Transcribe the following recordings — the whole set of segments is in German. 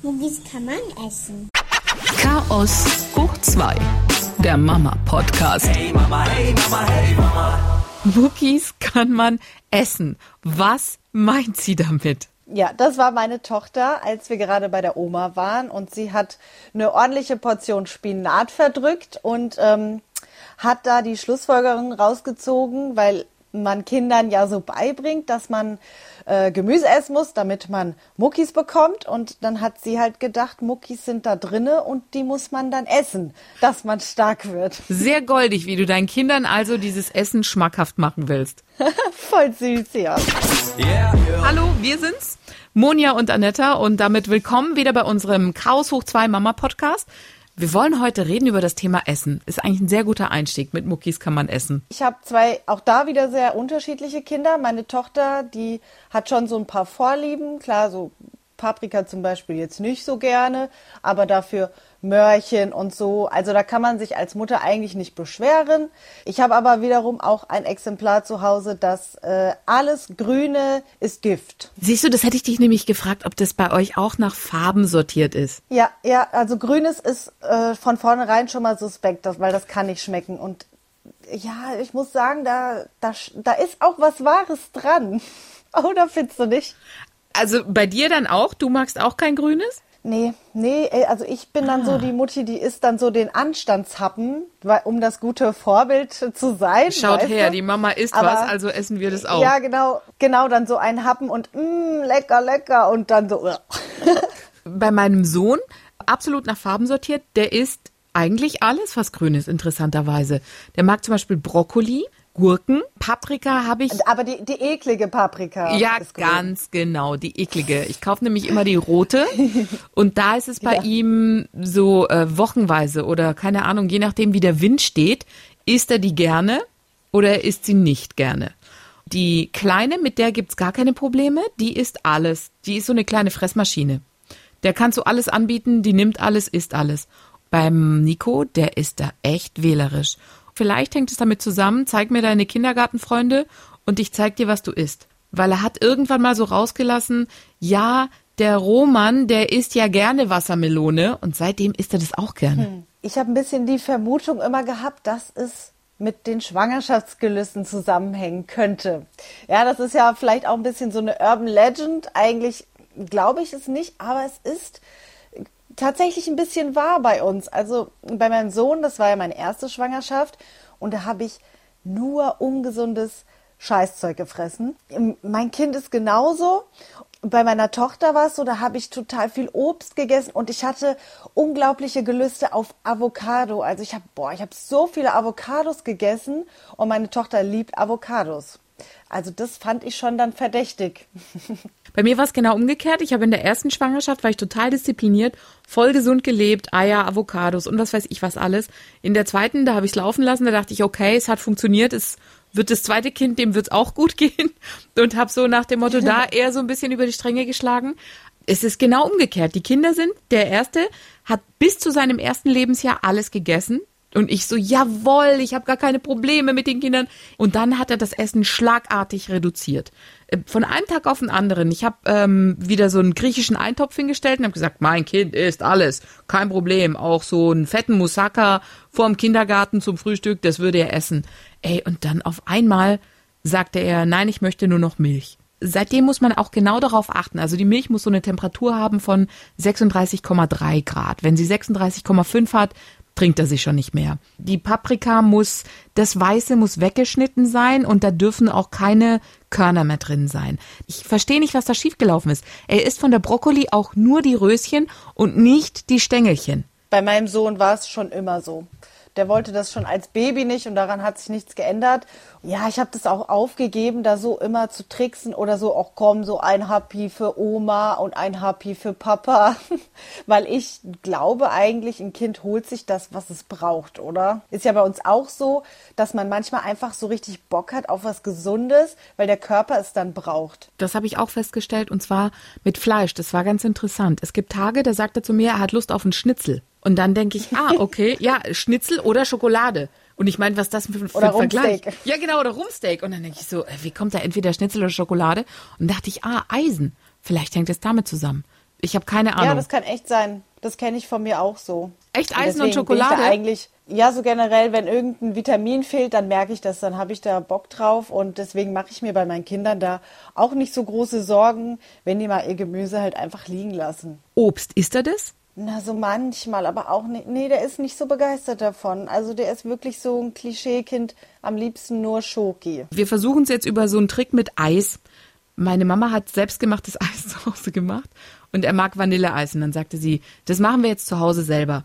Muggis kann man essen. Chaos hoch 2. Der Mama-Podcast. Hey Mama, hey Mama, hey Mama. Muckis kann man essen. Was meint sie damit? Ja, das war meine Tochter, als wir gerade bei der Oma waren und sie hat eine ordentliche Portion Spinat verdrückt und ähm, hat da die Schlussfolgerung rausgezogen, weil man Kindern ja so beibringt, dass man äh, Gemüse essen muss, damit man Muckis bekommt. Und dann hat sie halt gedacht, Muckis sind da drinne und die muss man dann essen, dass man stark wird. Sehr goldig, wie du deinen Kindern also dieses Essen schmackhaft machen willst. Voll süß, ja. Yeah, yeah. Hallo, wir sind's. Monja und Anetta und damit willkommen wieder bei unserem Chaos hoch 2 Mama Podcast. Wir wollen heute reden über das Thema Essen. Ist eigentlich ein sehr guter Einstieg. Mit Muckis kann man essen. Ich habe zwei, auch da wieder sehr unterschiedliche Kinder. Meine Tochter, die hat schon so ein paar Vorlieben. Klar, so Paprika zum Beispiel jetzt nicht so gerne, aber dafür Möhrchen und so. Also da kann man sich als Mutter eigentlich nicht beschweren. Ich habe aber wiederum auch ein Exemplar zu Hause, das äh, alles Grüne ist Gift. Siehst du, das hätte ich dich nämlich gefragt, ob das bei euch auch nach Farben sortiert ist. Ja, ja, also Grünes ist äh, von vornherein schon mal suspekt, weil das kann nicht schmecken. Und ja, ich muss sagen, da, da, da ist auch was Wahres dran. Oder findest du nicht? Also bei dir dann auch? Du magst auch kein Grünes? Nee, nee, also ich bin dann Ah. so die Mutti, die isst dann so den Anstandshappen, weil, um das gute Vorbild zu sein. Schaut her, du? die Mama isst Aber- was, also essen wir das auch. Ja, genau, genau, dann so ein Happen und mh, lecker, lecker und dann so. Bei meinem Sohn, absolut nach Farben sortiert, der isst eigentlich alles, was grün ist, interessanterweise. Der mag zum Beispiel Brokkoli, Gurken, Paprika habe ich. Aber die, die eklige Paprika. Ja, ganz genau, die eklige. Ich kaufe nämlich immer die rote und da ist es bei Ja. ihm so äh, wochenweise oder keine Ahnung, je nachdem wie der Wind steht, isst er die gerne oder er isst sie nicht gerne. Die kleine, mit der gibt's gar keine Probleme, die isst alles. Die ist so eine kleine Fressmaschine. Der kannst du alles anbieten, die nimmt alles, isst alles. Beim Nico, der ist da echt wählerisch. Vielleicht hängt es damit zusammen, zeig mir deine Kindergartenfreunde und ich zeig dir, was du isst. Weil er hat irgendwann mal so rausgelassen, ja, der Roman, der isst ja gerne Wassermelone und seitdem isst er das auch gerne. Ich habe ein bisschen die Vermutung immer gehabt, dass es mit den Schwangerschaftsgelüsten zusammenhängen könnte. Ja, das ist ja vielleicht auch ein bisschen so eine Urban Legend. Eigentlich glaube ich es nicht, aber es ist tatsächlich ein bisschen wahr bei uns. Also bei meinem Sohn, das war ja meine erste Schwangerschaft und da habe ich nur ungesundes Scheißzeug gefressen. Mein Kind ist genauso. Bei meiner Tochter war es so, da habe ich total viel Obst gegessen und ich hatte unglaubliche Gelüste auf Avocado. Also ich habe, boah, ich habe so viele Avocados gegessen und meine Tochter liebt Avocados. Also das fand ich schon dann verdächtig. Bei mir war es genau umgekehrt. Ich habe in der ersten Schwangerschaft war ich total diszipliniert, voll gesund gelebt, Eier, Avocados und was weiß ich was alles. In der zweiten, da habe ich es laufen lassen, da dachte ich, okay, es hat funktioniert, es wird das zweite Kind, dem wird's auch gut gehen und habe so nach dem Motto da eher so ein bisschen über die Stränge geschlagen. Es ist genau umgekehrt. Die Kinder sind, der erste hat bis zu seinem ersten Lebensjahr alles gegessen. Und ich so, jawohl, ich habe gar keine Probleme mit den Kindern. Und dann hat er das Essen schlagartig reduziert. Äh, Von einem Tag auf den anderen. Ich habe ähm, wieder so einen griechischen Eintopf hingestellt und habe gesagt, mein Kind isst alles, kein Problem. Auch so einen fetten Moussaka vorm Kindergarten zum Frühstück, das würde er essen. Ey, und dann auf einmal sagte er, nein, ich möchte nur noch Milch. Seitdem muss man auch genau darauf achten. Also die Milch muss so eine Temperatur haben von 36,3 Grad. Wenn sie 36,5 hat, trinkt er sie schon nicht mehr. Die Paprika muss, das Weiße muss weggeschnitten sein und da dürfen auch keine Körner mehr drin sein. Ich verstehe nicht, was da schiefgelaufen ist. Er isst von der Brokkoli auch nur die Röschen und nicht die Stängelchen. Bei meinem Sohn war es schon immer so. Der wollte das schon als Baby nicht und daran hat sich nichts geändert. Ja, ich habe das auch aufgegeben, da so immer zu tricksen oder so, auch komm, so ein Happy für Oma und ein Happy für Papa. Weil ich glaube eigentlich, ein Kind holt sich das, was es braucht, oder? Ist ja bei uns auch so, dass man manchmal einfach so richtig Bock hat auf was Gesundes, weil der Körper es dann braucht. Das habe ich auch festgestellt und zwar mit Fleisch. Das war ganz interessant. Es gibt Tage, da sagt er zu mir, er hat Lust auf einen Schnitzel. Und dann denke ich, ah, okay, ja, Schnitzel oder Schokolade. Und ich meine, was ist das für, für Oder ein Vergleich? Rumpsteak. Ja, genau, oder Rumsteak. Und dann denke ich so, äh, wie kommt da entweder Schnitzel oder Schokolade? Und dachte ich, ah, Eisen. Vielleicht hängt es damit zusammen. Ich habe keine Ahnung. Ja, das kann echt sein. Das kenne ich von mir auch so. Echt Und Eisen und deswegen bin ich Schokolade? Da eigentlich, ja, so generell, wenn irgendein Vitamin fehlt, dann merke ich das, dann habe ich da Bock drauf und deswegen mache ich mir bei meinen Kindern da auch nicht so große Sorgen, wenn die mal ihr Gemüse halt einfach liegen lassen. Obst, ist er das? Na, so manchmal, aber auch nicht. Nee, der ist nicht so begeistert davon. Also der ist wirklich so ein Klischeekind, am liebsten nur Schoki. Wir versuchen es jetzt über so einen Trick mit Eis. Meine Mama hat selbstgemachtes Eis zu Hause gemacht und er mag Vanilleeis. Und dann sagte sie, das machen wir jetzt zu Hause selber.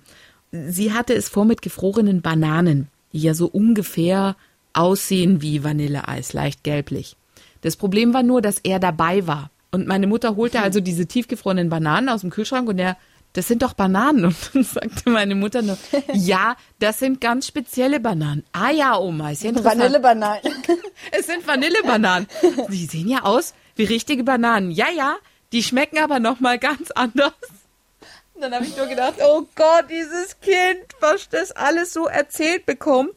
Sie hatte es vor mit gefrorenen Bananen, die ja so ungefähr aussehen wie Vanilleeis, leicht gelblich. Das Problem war nur, dass er dabei war. Und meine Mutter holte also diese tiefgefrorenen Bananen aus dem Kühlschrank und er, das sind doch Bananen. Und dann sagte meine Mutter nur, ja, das sind ganz spezielle Bananen. Ah ja, Oma, ist ja interessant. Vanillebananen. Es sind Vanillebananen. Die sehen ja aus wie richtige Bananen. Ja, ja, die schmecken aber noch mal ganz anders. Und dann habe ich nur gedacht, oh Gott, dieses Kind, was das alles so erzählt bekommt.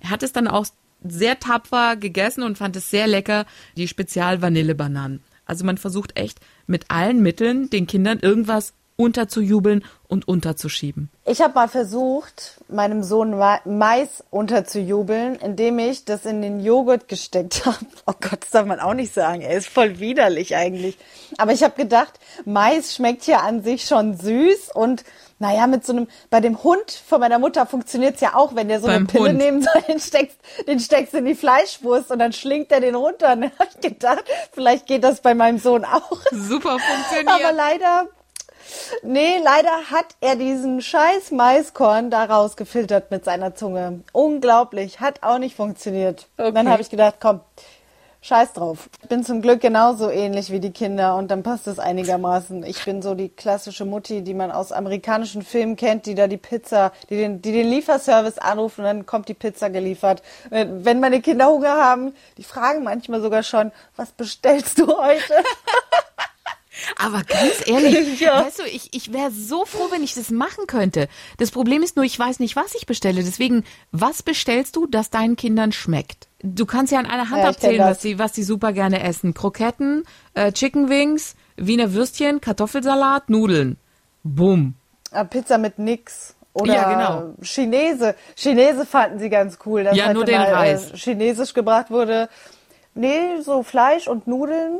er hat es dann auch sehr tapfer gegessen und fand es sehr lecker, die Spezial-Vanillebananen. Also man versucht echt mit allen Mitteln den Kindern irgendwas unterzujubeln und unterzuschieben. Ich habe mal versucht, meinem Sohn Ma Mais unterzujubeln, indem ich das in den Joghurt gesteckt habe. Oh Gott, das darf man auch nicht sagen. Er ist voll widerlich eigentlich. Aber ich habe gedacht, Mais schmeckt ja an sich schon süß und naja, mit so einem, bei dem Hund von meiner Mutter funktioniert's ja auch, wenn der so Beim eine Pille Hund. nehmen soll, den steckst, den steckst in die Fleischwurst und dann schlingt er den runter. Und dann habe ich gedacht, vielleicht geht das bei meinem Sohn auch. Super Aber funktioniert. leider, nee, leider hat er diesen scheiß Maiskorn da rausgefiltert mit seiner Zunge. Unglaublich, hat auch nicht funktioniert. Okay. Dann habe ich gedacht, komm, scheiß drauf. Ich bin zum Glück genauso ähnlich wie die Kinder und dann passt es einigermaßen. Ich bin so die klassische Mutti, die man aus amerikanischen Filmen kennt, die da die Pizza, die den, die den Lieferservice anruft und dann kommt die Pizza geliefert. Äh, Wenn meine Kinder Hunger haben, die fragen manchmal sogar schon, was bestellst du heute? Aber ganz ehrlich, Ja. weißt du, ich, ich wäre so froh, wenn ich das machen könnte. Das Problem ist nur, ich weiß nicht, was ich bestelle. Deswegen, was bestellst du, das deinen Kindern schmeckt? Du kannst ja an einer Hand Ja, abzählen, was sie, was sie super gerne essen. Kroketten, äh, Chicken Wings, Wiener Würstchen, Kartoffelsalat, Nudeln. Bumm. Ah, Pizza mit nix. Oder Ja, genau. Chinese. Chinese fanden sie ganz cool, dass Ja, nur den mal Reis. Äh, Chinesisch gebracht wurde. Nee, so Fleisch und Nudeln.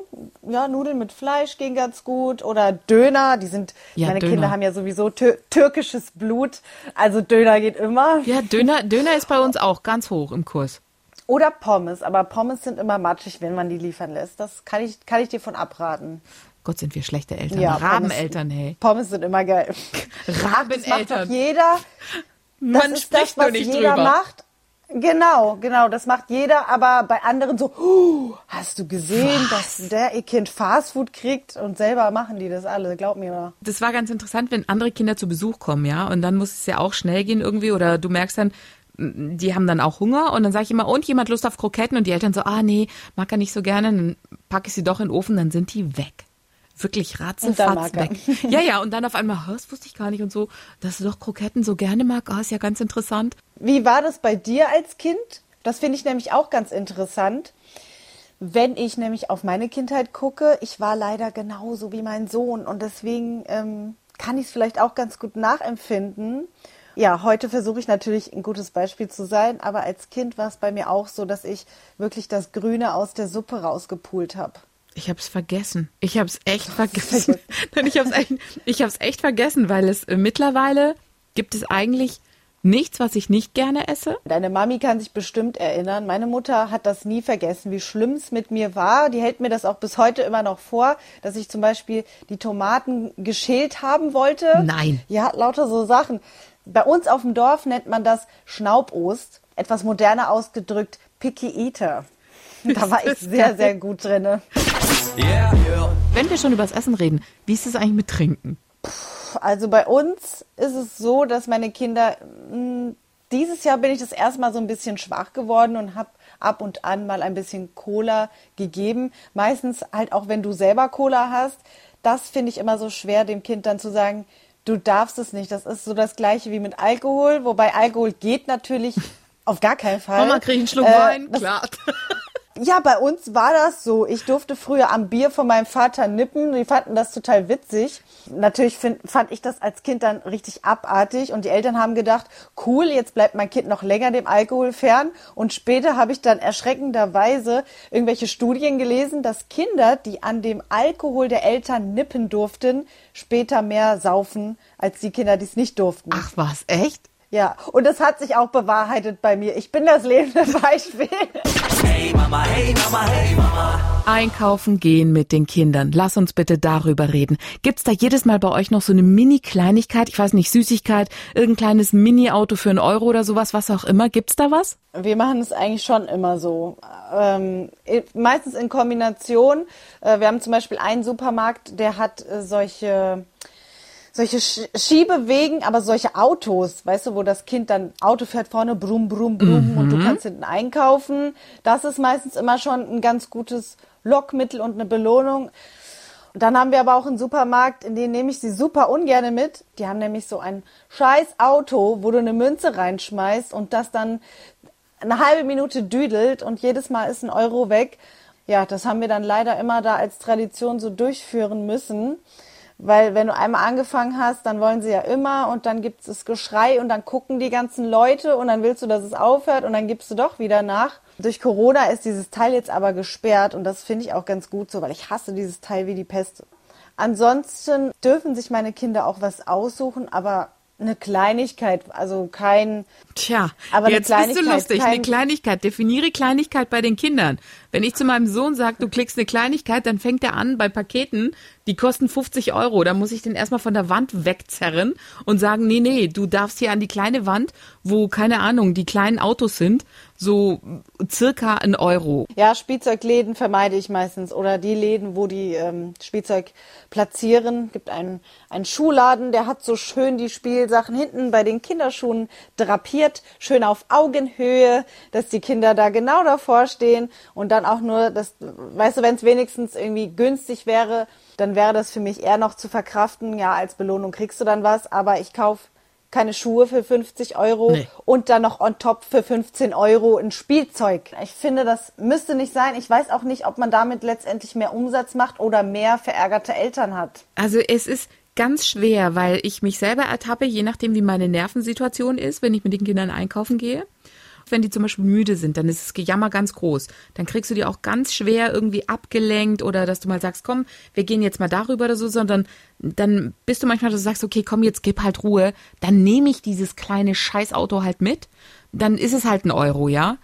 Ja, Nudeln mit Fleisch ging ganz gut. Oder Döner, die sind, Ja, meine Döner. Kinder haben ja sowieso tür türkisches Blut. Also Döner geht immer. Ja, Döner, Döner ist bei uns auch ganz hoch im Kurs. Oder Pommes. Aber Pommes sind immer matschig, wenn man die liefern lässt. Das kann ich, kann ich dir von abraten. Gott, sind wir schlechte Eltern. Ja, Rabeneltern, hey. Pommes sind immer geil. Das macht Rabeneltern. doch jeder. Das Man ist spricht das, was nur nicht jeder drüber. macht. Genau, genau, das macht jeder, aber bei anderen so, "Huh, hast du gesehen, dass der ihr Kind Fastfood kriegt? Und selber machen die das alle, glaub mir. Mal. das war ganz interessant, wenn andere Kinder zu Besuch kommen, ja, und dann muss es ja auch schnell gehen irgendwie. Oder du merkst dann, die haben dann auch Hunger. Und dann sage ich immer, und jemand Lust auf Kroketten? Und die Eltern so, ah nee, mag er nicht so gerne, dann packe ich sie doch in den Ofen, dann sind die weg. Wirklich ratzefatz mag er. weg. Ja, ja, und dann auf einmal, "Hä, das wusste ich gar nicht und so, dass du doch Kroketten so gerne mag, ah, ist ja ganz interessant. Wie war das bei dir als Kind? Das finde ich nämlich auch ganz interessant. Wenn ich nämlich auf meine Kindheit gucke, ich war leider genauso wie mein Sohn und deswegen ähm, kann ich es vielleicht auch ganz gut nachempfinden. Ja, heute versuche ich natürlich ein gutes Beispiel zu sein, aber als Kind war es bei mir auch so, dass ich wirklich das Grüne aus der Suppe rausgepult habe. Ich hab's vergessen. Ich hab's echt vergessen. Nein, ich hab's echt, ich hab's echt vergessen, weil es äh, mittlerweile gibt es eigentlich nichts, was ich nicht gerne esse. Deine Mami kann sich bestimmt erinnern. Meine Mutter hat das nie vergessen, wie schlimm es mit mir war. Die hält mir das auch bis heute immer noch vor, dass ich zum Beispiel die Tomaten geschält haben wollte. Nein. Ja, lauter so Sachen. Bei uns auf dem Dorf nennt man das Schnaubost. Etwas moderner ausgedrückt Picky Eater. Da war ich sehr, sehr gut drinne. Yeah. Wenn wir schon übers Essen reden, wie ist es eigentlich mit Trinken? Also bei uns ist es so, dass meine Kinder mh, dieses Jahr bin ich das erste Mal so ein bisschen schwach geworden und habe ab und an mal ein bisschen Cola gegeben. Meistens halt auch, wenn du selber Cola hast. Das finde ich immer so schwer, dem Kind dann zu sagen, du darfst es nicht. Das ist so das gleiche wie mit Alkohol, wobei Alkohol geht natürlich auf gar keinen Fall. Mama, krieg ich einen Schluck Äh, Wein? das- Klar. Ja, bei uns war das so. Ich durfte früher am Bier von meinem Vater nippen. Die fanden das total witzig. Natürlich find, fand ich das als Kind dann richtig abartig und die Eltern haben gedacht, cool, jetzt bleibt mein Kind noch länger dem Alkohol fern. Und später habe ich dann erschreckenderweise irgendwelche Studien gelesen, dass Kinder, die an dem Alkohol der Eltern nippen durften, später mehr saufen als die Kinder, die es nicht durften. Ach was, echt? Ja, und das hat sich auch bewahrheitet bei mir. Ich bin das lebende Beispiel. Hey Mama, hey Mama, hey Mama. Einkaufen gehen mit den Kindern. Lass uns bitte darüber reden. Gibt's da jedes Mal bei euch noch so eine Mini-Kleinigkeit? Ich weiß nicht, Süßigkeit, irgendein kleines Mini-Auto für einen Euro oder sowas, was auch immer. Gibt's da was? Wir machen es eigentlich schon immer so. Ähm, meistens in Kombination. Äh, wir haben zum Beispiel einen Supermarkt, der hat äh, solche solche Schiebewegen, aber solche Autos, weißt du, wo das Kind dann Auto fährt vorne, brumm, brumm, brumm mhm. und du kannst hinten einkaufen. Das ist meistens immer schon ein ganz gutes Lockmittel und eine Belohnung. Und dann haben wir aber auch einen Supermarkt, in den nehme ich sie super ungerne mit. Die haben nämlich so ein scheiß Auto, wo du eine Münze reinschmeißt und das dann eine halbe Minute düdelt und jedes Mal ist ein Euro weg. Ja, das haben wir dann leider immer da als Tradition so durchführen müssen. Weil wenn du einmal angefangen hast, dann wollen sie ja immer und dann gibt es Geschrei und dann gucken die ganzen Leute und dann willst du, dass es aufhört und dann gibst du doch wieder nach. Durch Corona ist dieses Teil jetzt aber gesperrt und das finde ich auch ganz gut so, weil ich hasse dieses Teil wie die Pest. Ansonsten dürfen sich meine Kinder auch was aussuchen, aber eine Kleinigkeit, also kein. Tja, aber jetzt bist du lustig. Kein, eine Kleinigkeit. Definiere Kleinigkeit bei den Kindern. Wenn ich zu meinem Sohn sage, du klickst eine Kleinigkeit, dann fängt er an bei Paketen, die kosten 50 Euro. Da muss ich den erstmal von der Wand wegzerren und sagen, nee, nee, du darfst hier an die kleine Wand, wo, keine Ahnung, die kleinen Autos sind, so circa ein Euro. Ja, Spielzeugläden vermeide ich meistens oder die Läden, wo die ähm, Spielzeug platzieren. Gibt einen, einen Schuhladen, der hat so schön die Spielsachen hinten bei den Kinderschuhen drapiert, schön auf Augenhöhe, dass die Kinder da genau davor stehen und dann auch nur, das, weißt du, wenn es wenigstens irgendwie günstig wäre, dann wäre das für mich eher noch zu verkraften. Ja, als Belohnung kriegst du dann was, aber ich kaufe keine Schuhe für 50 Euro nee. und dann noch on top für 15 Euro ein Spielzeug. Ich finde, das müsste nicht sein. Ich weiß auch nicht, ob man damit letztendlich mehr Umsatz macht oder mehr verärgerte Eltern hat. Also es ist ganz schwer, weil ich mich selber ertappe, je nachdem, wie meine Nervensituation ist, wenn ich mit den Kindern einkaufen gehe wenn die zum Beispiel müde sind, dann ist das Gejammer ganz groß. Dann kriegst du die auch ganz schwer irgendwie abgelenkt oder dass du mal sagst, komm, wir gehen jetzt mal darüber oder so, sondern dann bist du manchmal, dass du sagst, okay, komm, jetzt gib halt Ruhe. Dann nehme ich dieses kleine Scheißauto halt mit. Dann ist es halt ein Euro, ja.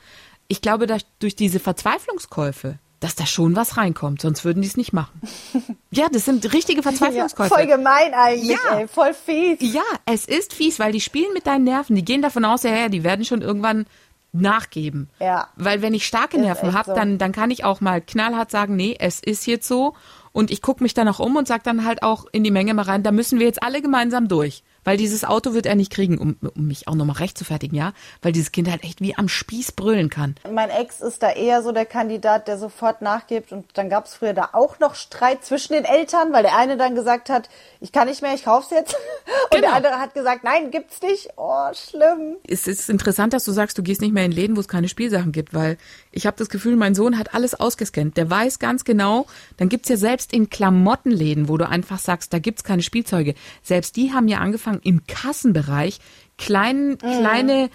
Ich glaube, dass durch diese Verzweiflungskäufe, dass da schon was reinkommt, sonst würden die es nicht machen. Ja, das sind richtige Verzweiflungskäufe. Ja, voll gemein eigentlich, ja. ey, voll fies. Ja, es ist fies, weil die spielen mit deinen Nerven. Die gehen davon aus, ja, ja, die werden schon irgendwann nachgeben. Ja. Weil wenn ich starke Nerven habe, so. dann, dann kann ich auch mal knallhart sagen, nee, es ist jetzt so. Und ich gucke mich dann auch um und sage dann halt auch in die Menge mal rein, da müssen wir jetzt alle gemeinsam durch. Weil dieses Auto wird er nicht kriegen, um, um mich auch nochmal recht zu fertigen, ja? Weil dieses Kind halt echt wie am Spieß brüllen kann. Mein Ex ist da eher so der Kandidat, der sofort nachgibt. Und dann gab es früher da auch noch Streit zwischen den Eltern, weil der eine dann gesagt hat, ich kann nicht mehr, ich kauf's jetzt. Und genau. der andere hat gesagt, nein, gibt's nicht. Oh, schlimm. Es ist interessant, dass du sagst, du gehst nicht mehr in Läden, wo es keine Spielsachen gibt, weil ich habe das Gefühl, mein Sohn hat alles ausgescannt. Der weiß ganz genau, dann gibt's ja selbst in Klamottenläden, wo du einfach sagst, da gibt's keine Spielzeuge. Selbst die haben ja angefangen, im Kassenbereich klein, mhm. kleine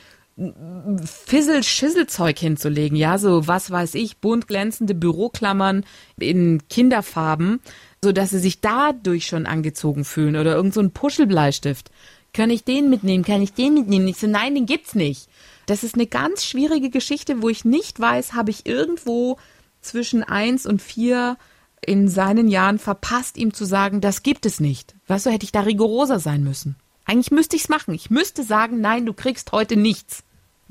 Fissel-Schisselzeug hinzulegen, ja, so was weiß ich, bunt glänzende Büroklammern in Kinderfarben, so dass sie sich dadurch schon angezogen fühlen oder irgend so ein Puschelbleistift. Kann ich den mitnehmen? Kann ich den mitnehmen? Ich so, nein, den gibt's nicht. Das ist eine ganz schwierige Geschichte, wo ich nicht weiß, habe ich irgendwo zwischen eins und vier in seinen Jahren verpasst, ihm zu sagen, das gibt es nicht. Weißt du, hätte ich da rigoroser sein müssen. Eigentlich müsste ich es machen. Ich müsste sagen, nein, du kriegst heute nichts.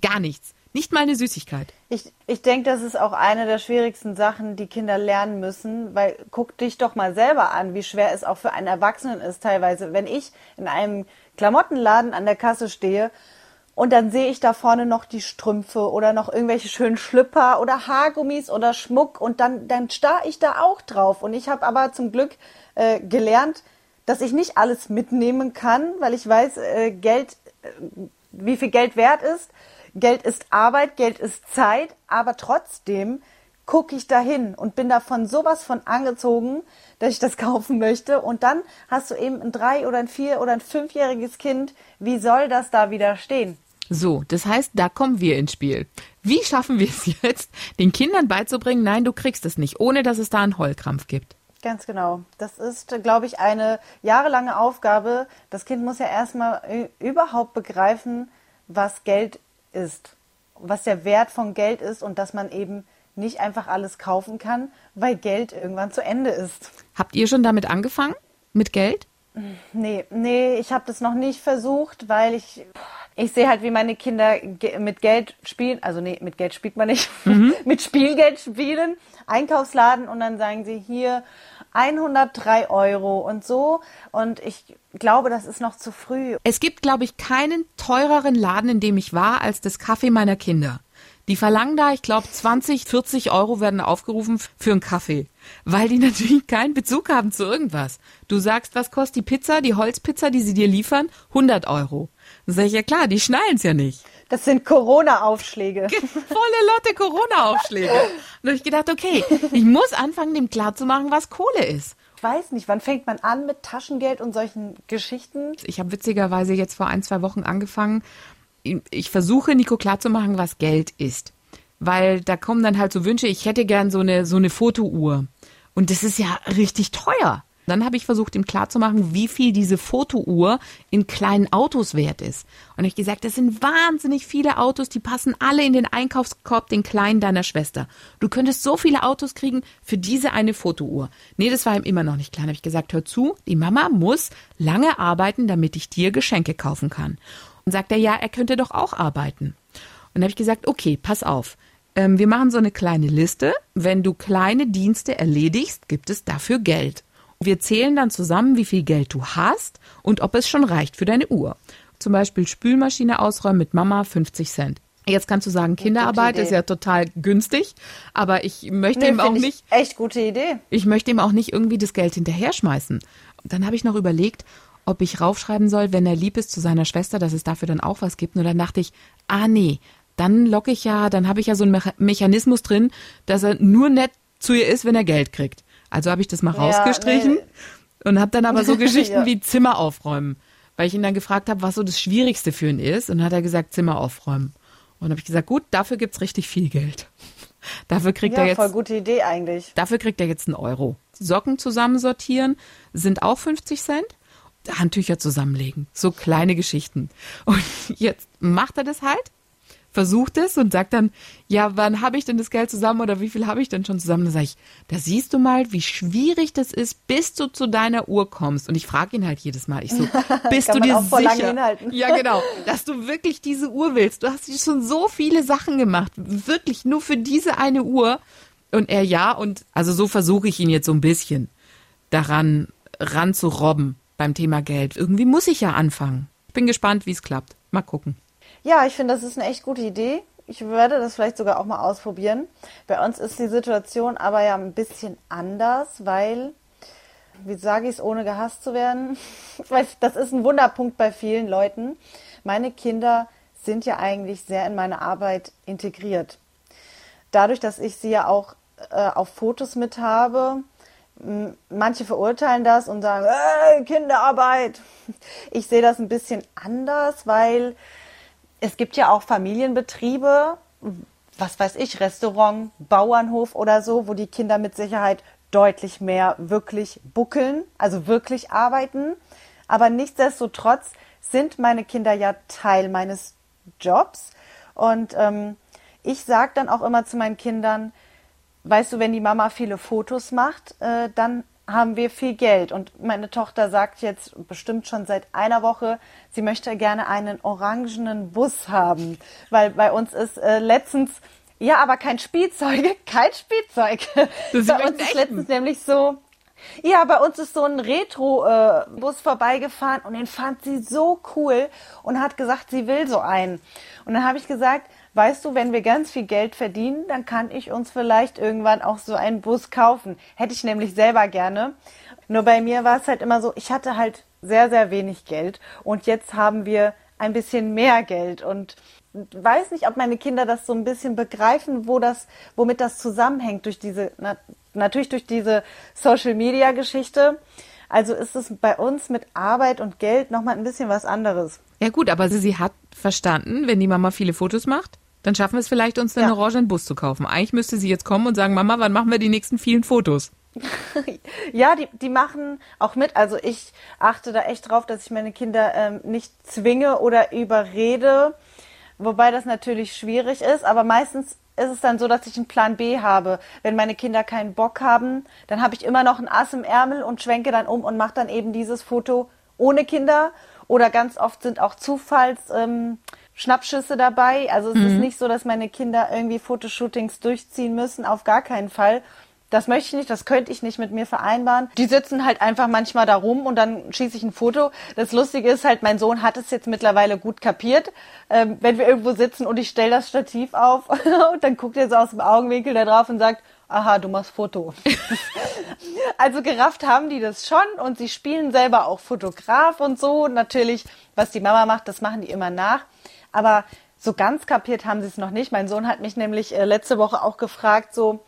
Gar nichts. Nicht mal eine Süßigkeit. Ich, ich denke, das ist auch eine der schwierigsten Sachen, die Kinder lernen müssen, weil guck dich doch mal selber an, wie schwer es auch für einen Erwachsenen ist teilweise. Wenn ich in einem Klamottenladen an der Kasse stehe und dann sehe ich da vorne noch die Strümpfe oder noch irgendwelche schönen Schlüpper oder Haargummis oder Schmuck und dann, dann starr ich da auch drauf. Und ich habe aber zum Glück äh, gelernt, dass ich nicht alles mitnehmen kann, weil ich weiß, äh, Geld, äh, wie viel Geld wert ist. Geld ist Arbeit, Geld ist Zeit, aber trotzdem gucke ich dahin und bin davon sowas von angezogen, dass ich das kaufen möchte. Und dann hast du eben ein drei oder ein vier oder ein fünfjähriges Kind. Wie soll das da wieder stehen? So, das heißt, da kommen wir ins Spiel. Wie schaffen wir es jetzt, den Kindern beizubringen, nein, du kriegst es nicht, ohne dass es da einen Heulkrampf gibt? Ganz genau. Das ist, glaube ich, eine jahrelange Aufgabe. Das Kind muss ja erstmal überhaupt begreifen, was Geld ist, was der Wert von Geld ist und dass man eben nicht einfach alles kaufen kann, weil Geld irgendwann zu Ende ist. Habt ihr schon damit angefangen? Mit Geld? Nee, nee, ich habe das noch nicht versucht, weil ich ich sehe halt, wie meine Kinder mit Geld spielen, also nee, mit Geld spielt man nicht, mhm. mit Spielgeld spielen, Einkaufsladen und dann sagen sie hier 103 Euro und so. Und ich glaube, das ist noch zu früh. Es gibt, glaube ich, keinen teureren Laden, in dem ich war, als das Kaffee meiner Kinder. Die verlangen da, ich glaube, 20, 40 Euro werden aufgerufen für einen Kaffee. Weil die natürlich keinen Bezug haben zu irgendwas. Du sagst, was kostet die Pizza, die Holzpizza, die sie dir liefern? 100 Euro. Dann sage ich, ja klar, die schnallen es ja nicht. Das sind Corona-Aufschläge. Volle Lotte Corona-Aufschläge. Und da habe ich gedacht, okay, ich muss anfangen, dem klarzumachen, was Kohle ist. Ich weiß nicht, wann fängt man an mit Taschengeld und solchen Geschichten? Ich habe witzigerweise jetzt vor ein, zwei Wochen angefangen. Ich versuche Nico klarzumachen, was Geld ist. Weil da kommen dann halt so Wünsche, ich hätte gern so eine, so eine Fotouhr. Und das ist ja richtig teuer. Dann habe ich versucht, ihm klarzumachen, wie viel diese Fotouhr in kleinen Autos wert ist. Und ich gesagt, das sind wahnsinnig viele Autos, die passen alle in den Einkaufskorb, den kleinen deiner Schwester. Du könntest so viele Autos kriegen für diese eine Fotouhr. Nee, das war ihm immer noch nicht klar. Dann habe ich gesagt, hör zu, die Mama muss lange arbeiten, damit ich dir Geschenke kaufen kann. Und sagt er, ja, er könnte doch auch arbeiten. Und habe ich gesagt, okay, pass auf. Ähm, wir machen so eine kleine Liste. Wenn du kleine Dienste erledigst, gibt es dafür Geld. Wir zählen dann zusammen, wie viel Geld du hast und ob es schon reicht für deine Uhr. Zum Beispiel Spülmaschine ausräumen mit Mama 50 Cent. Jetzt kannst du sagen, Kinderarbeit ist ja total günstig, aber ich möchte nee, ihm auch nicht. Echt gute Idee. Ich möchte ihm auch nicht irgendwie das Geld hinterher schmeißen. Dann habe ich noch überlegt, ob ich raufschreiben soll, wenn er lieb ist zu seiner Schwester, dass es dafür dann auch was gibt. Und dann dachte ich, ah nee, dann locke ich ja, dann habe ich ja so einen Mechanismus drin, dass er nur nett zu ihr ist, wenn er Geld kriegt. Also habe ich das mal ja, rausgestrichen nee. und habe dann aber so Geschichten ja. wie Zimmer aufräumen, weil ich ihn dann gefragt habe, was so das Schwierigste für ihn ist. Und dann hat er gesagt, Zimmer aufräumen. Und habe ich gesagt, gut, dafür gibt's richtig viel Geld. Dafür kriegt ja, er jetzt. Voll gute Idee eigentlich. Dafür kriegt er jetzt einen Euro. Socken zusammensortieren sind auch 50 Cent. Handtücher zusammenlegen. So kleine Geschichten. Und jetzt macht er das halt versucht es und sagt dann, ja, wann habe ich denn das Geld zusammen oder wie viel habe ich denn schon zusammen? Dann sage ich, da siehst du mal, wie schwierig das ist, bis du zu deiner Uhr kommst. Und ich frage ihn halt jedes Mal, ich so, bist du dir sicher? Ja, genau, dass du wirklich diese Uhr willst. Du hast schon so viele Sachen gemacht, wirklich nur für diese eine Uhr. Und er ja, und also so versuche ich ihn jetzt so ein bisschen daran ranzurobben beim Thema Geld. Irgendwie muss ich ja anfangen. Ich bin gespannt, wie es klappt. Mal gucken. Ja, ich finde, das ist eine echt gute Idee. Ich werde das vielleicht sogar auch mal ausprobieren. Bei uns ist die Situation aber ja ein bisschen anders, weil, wie sage ich es, ohne gehasst zu werden? das ist ein Wunderpunkt bei vielen Leuten. Meine Kinder sind ja eigentlich sehr in meine Arbeit integriert. Dadurch, dass ich sie ja auch äh, auf Fotos mit habe, manche verurteilen das und sagen, äh, Kinderarbeit. Ich sehe das ein bisschen anders, weil es gibt ja auch Familienbetriebe, was weiß ich, Restaurant, Bauernhof oder so, wo die Kinder mit Sicherheit deutlich mehr wirklich buckeln, also wirklich arbeiten. Aber nichtsdestotrotz sind meine Kinder ja Teil meines Jobs. Und ähm, ich sage dann auch immer zu meinen Kindern, weißt du, wenn die Mama viele Fotos macht, äh, dann haben wir viel Geld. Und meine Tochter sagt jetzt bestimmt schon seit einer Woche, sie möchte gerne einen orangenen Bus haben. Weil bei uns ist äh, letztens, ja, aber kein Spielzeug, kein Spielzeug. bei uns ist letztens nämlich so, ja, bei uns ist so ein Retro-Bus äh, vorbeigefahren und den fand sie so cool und hat gesagt, sie will so einen. Und dann habe ich gesagt, weißt du, wenn wir ganz viel Geld verdienen, dann kann ich uns vielleicht irgendwann auch so einen Bus kaufen. Hätte ich nämlich selber gerne. Nur bei mir war es halt immer so, ich hatte halt sehr, sehr wenig Geld und jetzt haben wir ein bisschen mehr Geld und weiß nicht, ob meine Kinder das so ein bisschen begreifen, wo das, womit das zusammenhängt durch diese, na, natürlich durch diese Social Media Geschichte. Also ist es bei uns mit Arbeit und Geld nochmal ein bisschen was anderes. Ja gut, aber sie, sie hat verstanden, wenn die Mama viele Fotos macht, dann schaffen wir es vielleicht, uns einen Ja. orangenen Bus zu kaufen. Eigentlich müsste sie jetzt kommen und sagen, Mama, wann machen wir die nächsten vielen Fotos? Ja, die, die machen auch mit. Also ich achte da echt drauf, dass ich meine Kinder ähm, nicht zwinge oder überrede, wobei das natürlich schwierig ist. Aber meistens ist es dann so, dass ich einen Plan B habe. Wenn meine Kinder keinen Bock haben, dann habe ich immer noch ein Ass im Ärmel und schwenke dann um und mache dann eben dieses Foto ohne Kinder. Oder ganz oft sind auch Zufalls. Ähm, Schnappschüsse dabei. Also es ist nicht so, dass meine Kinder irgendwie Fotoshootings durchziehen müssen, auf gar keinen Fall. Das möchte ich nicht, das könnte ich nicht mit mir vereinbaren. Die sitzen halt einfach manchmal da rum und dann schieße ich ein Foto. Das Lustige ist halt, mein Sohn hat es jetzt mittlerweile gut kapiert. Ähm, wenn wir irgendwo sitzen und ich stelle das Stativ auf und dann guckt er so aus dem Augenwinkel da drauf und sagt, aha, du machst Foto. also gerafft haben die das schon und sie spielen selber auch Fotograf und so. Natürlich, was die Mama macht, das machen die immer nach. Aber so ganz kapiert haben sie es noch nicht. Mein Sohn hat mich nämlich äh, letzte Woche auch gefragt, so,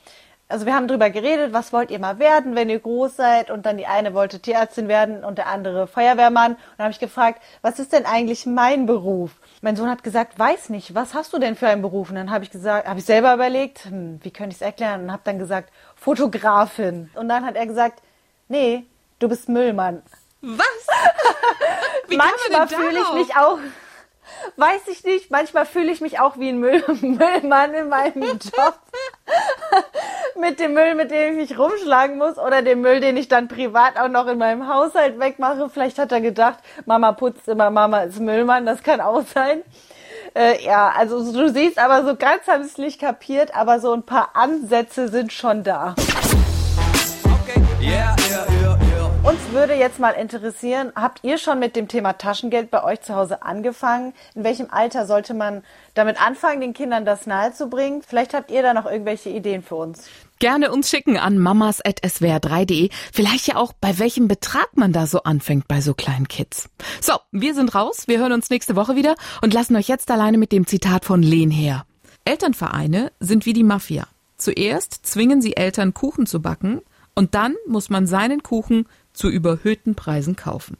also wir haben drüber geredet, was wollt ihr mal werden, wenn ihr groß seid? Und dann die eine wollte Tierärztin werden und der andere Feuerwehrmann. Und dann habe ich gefragt, was ist denn eigentlich mein Beruf? Mein Sohn hat gesagt, weiß nicht, was hast du denn für einen Beruf? Und dann habe ich gesagt, habe ich selber überlegt, hm, wie könnte ich es erklären? Und habe dann gesagt, Fotografin. Und dann hat er gesagt, nee, du bist Müllmann. Was? Manchmal fühle ich mich auch, weiß ich nicht, manchmal fühle ich mich auch wie ein Müll, Müllmann in meinem Job. mit dem Müll, mit dem ich mich rumschlagen muss oder dem Müll, den ich dann privat auch noch in meinem Haushalt wegmache. Vielleicht hat er gedacht, Mama putzt immer, Mama ist Müllmann, das kann auch sein. Äh, ja, also du siehst, aber so ganz habe ich es nicht kapiert, aber so ein paar Ansätze sind schon da. Okay. Yeah. Uns würde jetzt mal interessieren, habt ihr schon mit dem Thema Taschengeld bei euch zu Hause angefangen? In welchem Alter sollte man damit anfangen, den Kindern das nahezubringen? Vielleicht habt ihr da noch irgendwelche Ideen für uns. Gerne uns schicken an mamas.swr3.de. Vielleicht ja auch, bei welchem Betrag man da so anfängt bei so kleinen Kids. So, wir sind raus. Wir hören uns nächste Woche wieder und lassen euch jetzt alleine mit dem Zitat von Len her. Elternvereine sind wie die Mafia. Zuerst zwingen sie Eltern, Kuchen zu backen und dann muss man seinen Kuchen zu überhöhten Preisen kaufen.